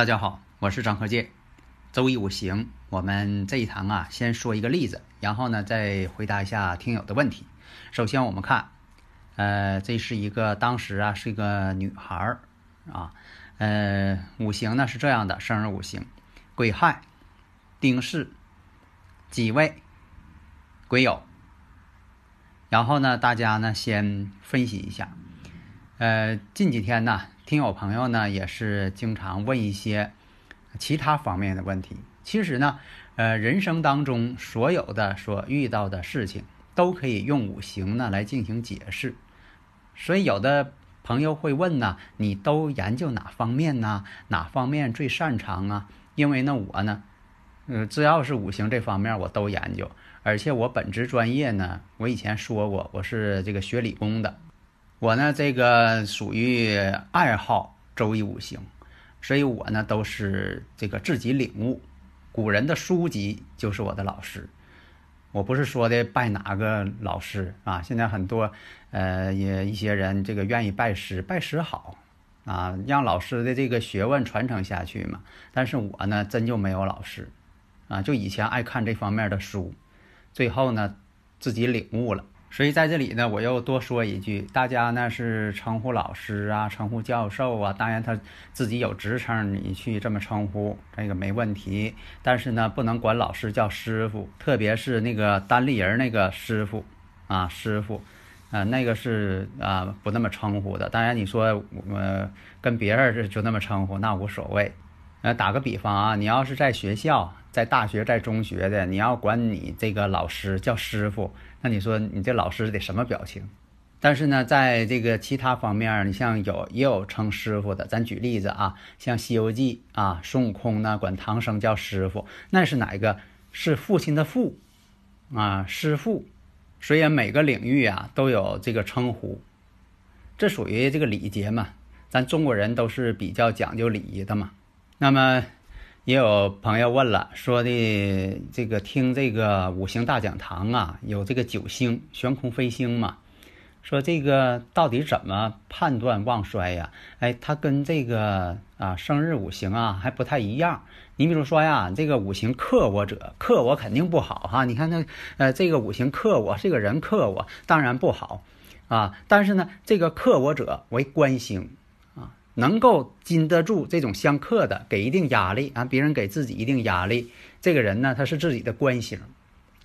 大家好，我是张和介。周易五行，我们这一堂啊，先说一个例子，然后呢，再回答一下听友的问题。首先，我们看，呃，这是一个当时啊，是一个女孩儿啊，呃，五行呢是这样的，生日五行：癸亥、丁巳、己未、癸酉。然后呢，大家呢先分析一下。呃，近几天呢，听友朋友呢也是经常问一些其他方面的问题。其实呢，呃，人生当中所有的所遇到的事情，都可以用五行呢来进行解释。所以有的朋友会问呢，你都研究哪方面呢？哪方面最擅长啊？因为呢，我呢，呃、只要是五行这方面我都研究，而且我本职专业呢，我以前说过，我是这个学理工的。我呢，这个属于爱好周易五行，所以我呢都是这个自己领悟。古人的书籍就是我的老师，我不是说的拜哪个老师啊。现在很多呃也一些人这个愿意拜师，拜师好啊，让老师的这个学问传承下去嘛。但是我呢，真就没有老师啊，就以前爱看这方面的书，最后呢自己领悟了。所以在这里呢，我又多说一句，大家呢是称呼老师啊，称呼教授啊，当然他自己有职称，你去这么称呼，这个没问题。但是呢，不能管老师叫师傅，特别是那个单立人那个师傅啊，师傅，啊，那个是啊不那么称呼的。当然你说我、呃、跟别人就那么称呼，那无所谓。呃，打个比方啊，你要是在学校、在大学、在中学的，你要管你这个老师叫师傅。那你说你这老师得什么表情？但是呢，在这个其他方面，你像有也有称师傅的。咱举例子啊，像《西游记》啊，孙悟空呢管唐僧叫师傅，那是哪一个？是父亲的父啊，师傅。所以每个领域啊都有这个称呼，这属于这个礼节嘛。咱中国人都是比较讲究礼仪的嘛。那么。也有朋友问了，说的这个听这个五行大讲堂啊，有这个九星悬空飞星嘛，说这个到底怎么判断旺衰呀？哎，它跟这个啊生日五行啊还不太一样。你比如说呀，这个五行克我者，克我肯定不好哈。你看那呃这个五行克我，这个人克我，当然不好啊。但是呢，这个克我者为官星。能够经得住这种相克的，给一定压力啊，别人给自己一定压力，这个人呢，他是自己的官星，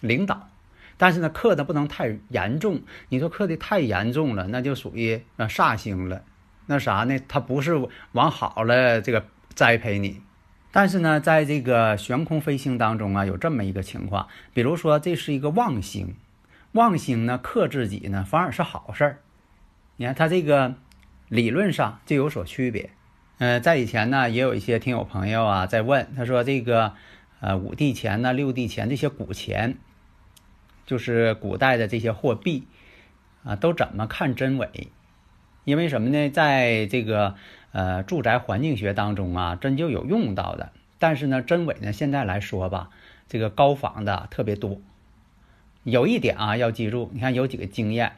领导，但是呢，克的不能太严重。你说克的太严重了，那就属于呃煞星了。那啥呢？他不是往好了这个栽培你，但是呢，在这个悬空飞星当中啊，有这么一个情况，比如说这是一个旺星，旺星呢克自己呢，反而是好事儿。你看他这个。理论上就有所区别，呃，在以前呢，也有一些听友朋友啊在问，他说这个，呃，五帝钱呢、六帝钱这些古钱，就是古代的这些货币，啊，都怎么看真伪？因为什么呢？在这个呃住宅环境学当中啊，真就有用到的。但是呢，真伪呢，现在来说吧，这个高仿的特别多。有一点啊，要记住，你看有几个经验。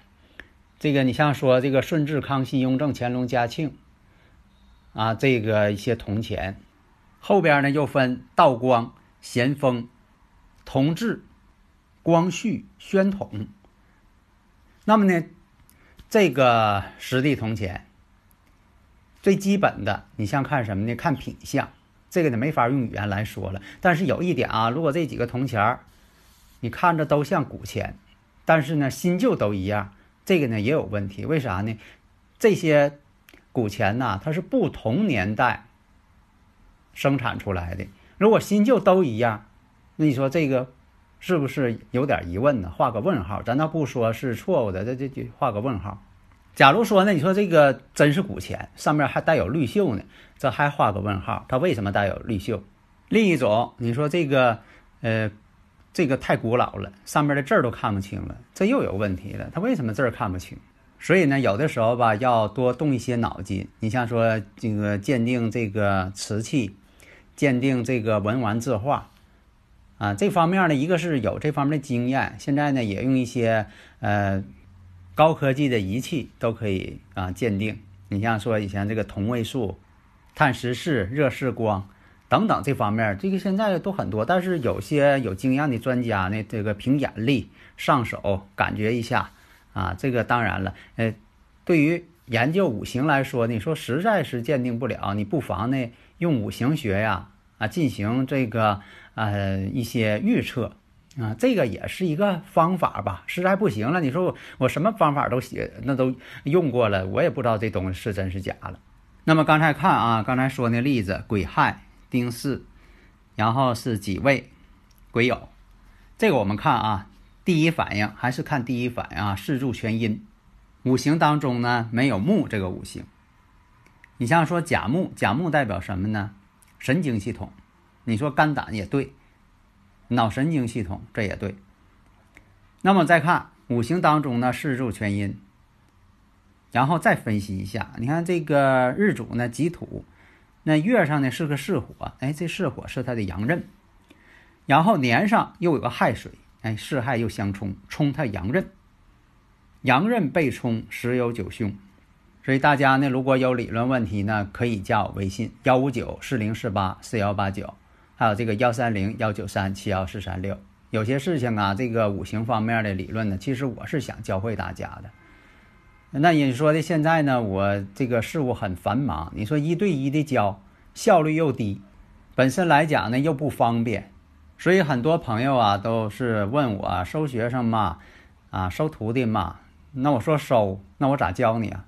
这个你像说这个顺治、康熙、雍正、乾隆、嘉庆，啊，这个一些铜钱，后边呢又分道光、咸丰、同治、光绪、宣统。那么呢，这个实地铜钱最基本的，你像看什么呢？看品相，这个呢没法用语言来说了。但是有一点啊，如果这几个铜钱，你看着都像古钱，但是呢新旧都一样。这个呢也有问题，为啥呢？这些古钱呐，它是不同年代生产出来的。如果新旧都一样，那你说这个是不是有点疑问呢？画个问号，咱倒不说是错误的，这这这画个问号。假如说呢，你说这个真是古钱，上面还带有绿锈呢，这还画个问号，它为什么带有绿锈？另一种，你说这个，呃，这个太古老了，上面的字儿都看不清了，这又有问题了，它为什么字儿看不清？所以呢，有的时候吧，要多动一些脑筋。你像说这个鉴定这个瓷器，鉴定这个文玩字画，啊，这方面呢，一个是有这方面的经验，现在呢也用一些呃高科技的仪器都可以啊鉴定。你像说以前这个同位素、碳十四、热释光等等这方面，这个现在都很多。但是有些有经验的专家呢，这个凭眼力上手感觉一下。啊，这个当然了，呃，对于研究五行来说，你说实在是鉴定不了，你不妨呢用五行学呀啊进行这个呃一些预测啊，这个也是一个方法吧。实在不行了，你说我我什么方法都写，那都用过了，我也不知道这东西是真是假了。那么刚才看啊，刚才说那例子，癸亥、丁巳，然后是己未、癸酉，这个我们看啊。第一反应还是看第一反应啊，四柱全阴，五行当中呢没有木这个五行。你像说甲木，甲木代表什么呢？神经系统。你说肝胆也对，脑神经系统这也对。那么再看五行当中呢，四柱全阴，然后再分析一下，你看这个日主呢己土，那月上呢是个巳火，哎，这巳火是它的阳刃，然后年上又有个亥水。哎，巳亥又相冲，冲它阳刃，阳刃被冲，十有九凶。所以大家呢，如果有理论问题呢，可以加我微信幺五九四零四八四幺八九，还有这个幺三零幺九三七幺四三六。有些事情啊，这个五行方面的理论呢，其实我是想教会大家的。那你说的现在呢，我这个事务很繁忙，你说一对一的教，效率又低，本身来讲呢又不方便。所以很多朋友啊都是问我收学生嘛，啊收徒弟嘛，那我说收，那我咋教你啊？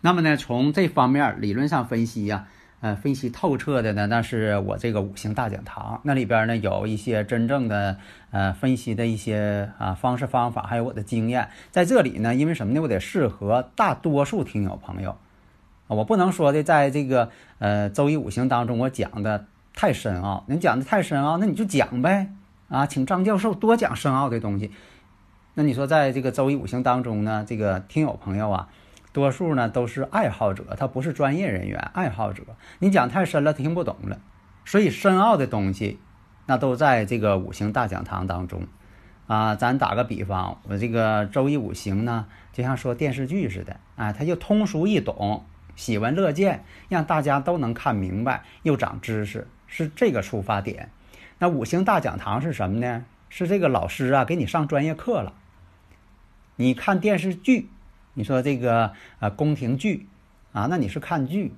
那么呢，从这方面理论上分析呀，呃，分析透彻的呢，那是我这个五行大讲堂，那里边呢有一些真正的呃分析的一些啊方式方法，还有我的经验在这里呢。因为什么呢？我得适合大多数听友朋友啊，我不能说的在这个呃周易五行当中我讲的。太深奥，您讲的太深奥，那你就讲呗，啊，请张教授多讲深奥的东西。那你说，在这个周易五行当中呢，这个听友朋友啊，多数呢都是爱好者，他不是专业人员，爱好者。你讲太深了，听不懂了。所以深奥的东西，那都在这个五行大讲堂当中。啊，咱打个比方，我这个周易五行呢，就像说电视剧似的，啊，它就通俗易懂，喜闻乐见，让大家都能看明白，又长知识。是这个出发点，那五行大讲堂是什么呢？是这个老师啊给你上专业课了。你看电视剧，你说这个呃宫廷剧啊，那你是看剧，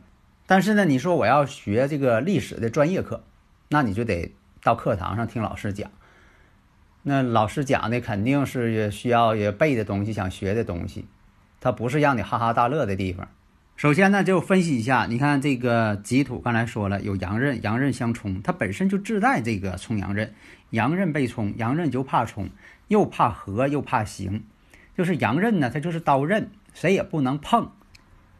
但是呢，你说我要学这个历史的专业课，那你就得到课堂上听老师讲。那老师讲的肯定是需要也背的东西，想学的东西，它不是让你哈哈大乐的地方。首先呢，就分析一下，你看这个己土，刚才说了有阳刃，阳刃相冲，它本身就自带这个冲阳刃，阳刃被冲，阳刃就怕冲，又怕合，又怕刑，就是阳刃呢，它就是刀刃，谁也不能碰。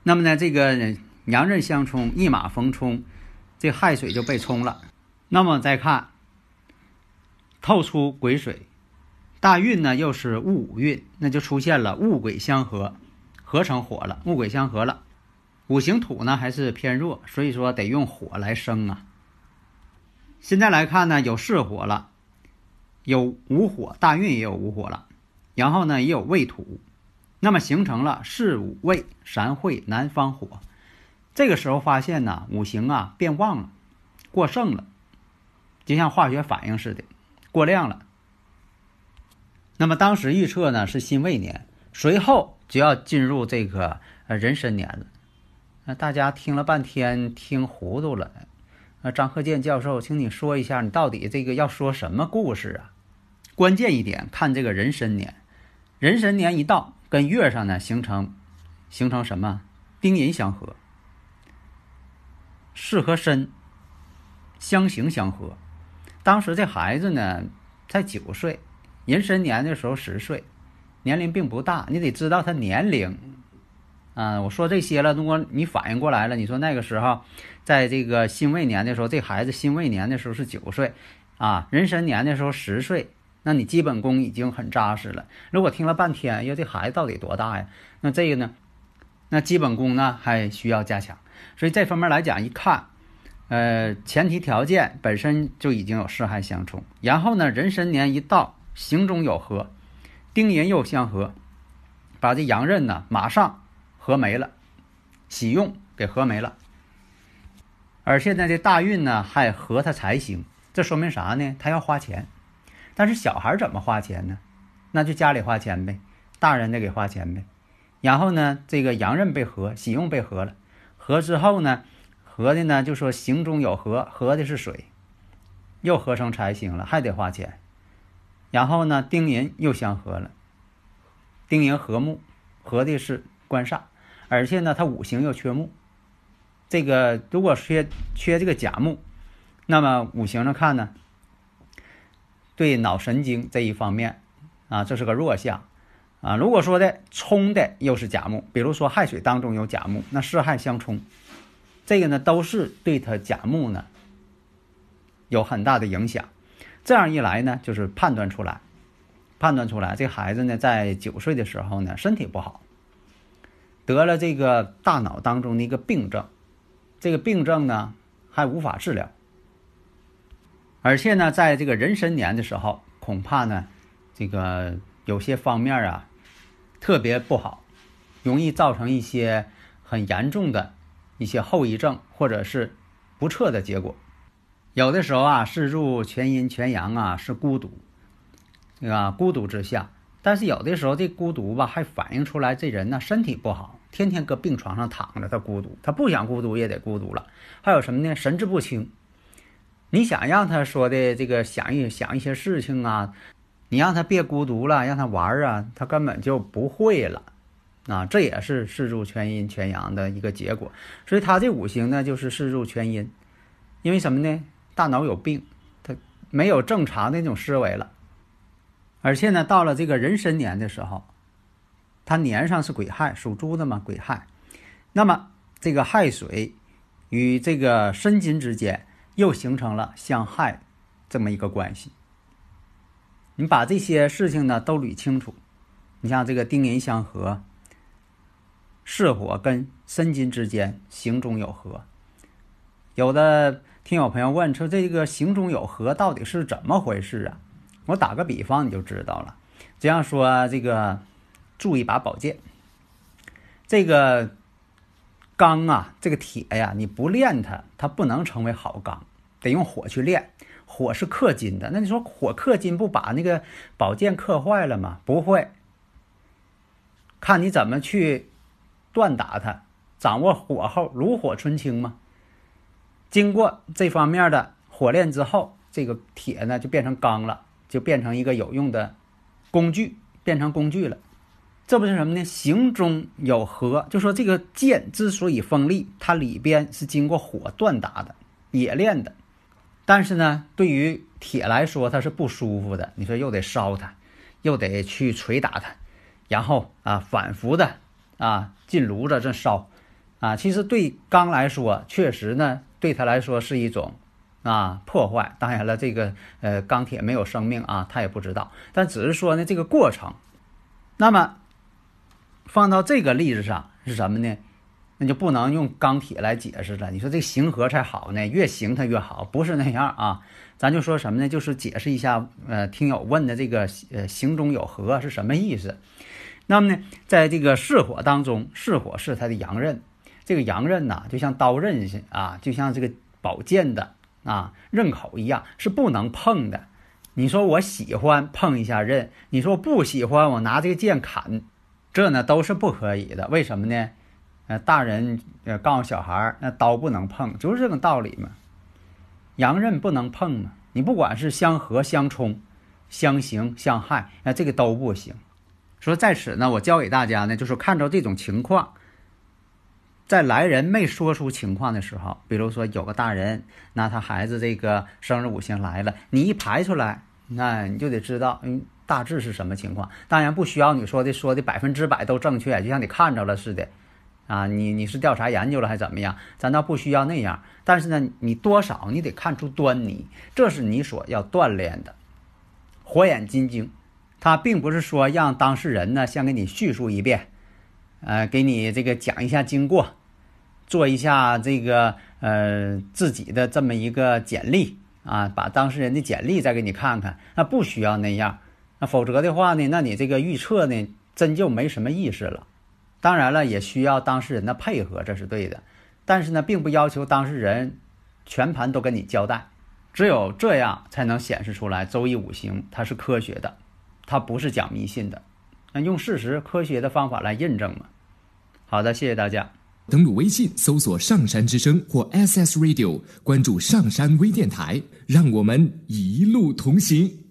那么呢，这个阳刃相冲，一马逢冲，这亥水就被冲了。那么再看透出癸水，大运呢又是戊午运，那就出现了戊癸相合，合成火了，戊癸相合了。五行土呢还是偏弱，所以说得用火来生啊。现在来看呢，有巳火了，有午火，大运也有午火了，然后呢也有未土，那么形成了巳午未三会南方火。这个时候发现呢，五行啊变旺了，过剩了，就像化学反应似的，过量了。那么当时预测呢是辛未年，随后就要进入这个呃壬申年了。那大家听了半天，听糊涂了。那张鹤健教授，请你说一下，你到底这个要说什么故事啊？关键一点，看这个壬申年，壬申年一到，跟月上呢形成形成什么？丁寅相合，巳和申相刑相合。当时这孩子呢才九岁，壬申年的时候十岁，年龄并不大，你得知道他年龄。啊，我说这些了，如果你反应过来了，你说那个时候，在这个辛未年的时候，这孩子辛未年的时候是九岁，啊，壬申年的时候十岁，那你基本功已经很扎实了。如果听了半天，哟，这孩子到底多大呀？那这个呢，那基本功呢还需要加强。所以这方面来讲，一看，呃，前提条件本身就已经有四害相冲，然后呢，壬申年一到，行中有合，丁寅又相合，把这阳刃呢马上。合没了，喜用给合没了，而现在这大运呢还合他财星，这说明啥呢？他要花钱，但是小孩怎么花钱呢？那就家里花钱呗，大人得给花钱呗。然后呢，这个阳刃被合，喜用被合了，合之后呢，合的呢就说行中有合，合的是水，又合成财星了，还得花钱。然后呢，丁寅又相合了，丁寅合木，合的是官煞。而且呢，它五行又缺木，这个如果缺缺这个甲木，那么五行上看呢，对脑神经这一方面啊，这是个弱项啊。如果说的冲的又是甲木，比如说亥水当中有甲木，那四亥相冲，这个呢都是对他甲木呢有很大的影响。这样一来呢，就是判断出来，判断出来这孩子呢在九岁的时候呢身体不好。得了这个大脑当中的一个病症，这个病症呢还无法治疗，而且呢，在这个壬申年的时候，恐怕呢，这个有些方面啊特别不好，容易造成一些很严重的一些后遗症，或者是不测的结果。有的时候啊，是入全阴全阳啊，是孤独，对吧？孤独之下，但是有的时候这孤独吧，还反映出来这人呢身体不好。天天搁病床上躺着，他孤独，他不想孤独也得孤独了。还有什么呢？神志不清。你想让他说的这个想一想一些事情啊，你让他别孤独了，让他玩啊，他根本就不会了啊。这也是四柱全阴全阳的一个结果。所以他这五行呢，就是四柱全阴。因为什么呢？大脑有病，他没有正常的那种思维了。而且呢，到了这个壬申年的时候。他年上是癸亥，属猪的嘛，癸亥。那么这个亥水与这个申金之间又形成了相害这么一个关系。你把这些事情呢都捋清楚。你像这个丁寅相合，巳火跟申金之间行中有合。有的听友朋友问说，这个行中有合到底是怎么回事啊？我打个比方你就知道了。这样说这个。铸一把宝剑，这个钢啊，这个铁呀，你不炼它，它不能成为好钢，得用火去炼。火是克金的，那你说火克金不把那个宝剑克坏了吗？不会，看你怎么去锻打它，掌握火候，炉火纯青嘛。经过这方面的火炼之后，这个铁呢就变成钢了，就变成一个有用的工具，变成工具了。这不是什么呢？形中有合，就说这个剑之所以锋利，它里边是经过火锻打的、冶炼的。但是呢，对于铁来说，它是不舒服的。你说又得烧它，又得去捶打它，然后啊，反复的啊进炉子这烧啊。其实对钢来说，确实呢，对它来说是一种啊破坏。当然了，这个呃钢铁没有生命啊，它也不知道。但只是说呢，这个过程，那么。放到这个例子上是什么呢？那就不能用钢铁来解释了。你说这形合才好呢，越形它越好，不是那样啊。咱就说什么呢？就是解释一下，呃，听友问的这个呃形中有合是什么意思？那么呢，在这个巳火当中，巳火是它的阳刃，这个阳刃呐，就像刀刃似啊，就像这个宝剑的啊刃口一样，是不能碰的。你说我喜欢碰一下刃，你说不喜欢，我拿这个剑砍。这呢都是不可以的，为什么呢？呃，大人呃告诉小孩儿，那刀不能碰，就是这个道理嘛。阳刃不能碰嘛，你不管是相合、相冲、相刑、相害，那这个都不行。说在此呢，我教给大家呢，就是看着这种情况，在来人没说出情况的时候，比如说有个大人那他孩子这个生日五行来了，你一排出来，那你就得知道，嗯，大致是什么情况。当然不需要你说的说的百分之百都正确，就像你看着了似的，啊，你你是调查研究了还怎么样？咱倒不需要那样。但是呢，你多少你得看出端倪，这是你所要锻炼的。火眼金睛，他并不是说让当事人呢先给你叙述一遍，呃，给你这个讲一下经过，做一下这个呃自己的这么一个简历啊，把当事人的简历再给你看看，那不需要那样，那否则的话呢，那你这个预测呢真就没什么意思了。当然了，也需要当事人的配合，这是对的，但是呢，并不要求当事人全盘都跟你交代。只有这样才能显示出来，周易五行它是科学的，它不是讲迷信的。那用事实、科学的方法来印证嘛。好的，谢谢大家。登录微信搜索“上山之声”或 SS Radio，关注上山微电台，让我们一路同行。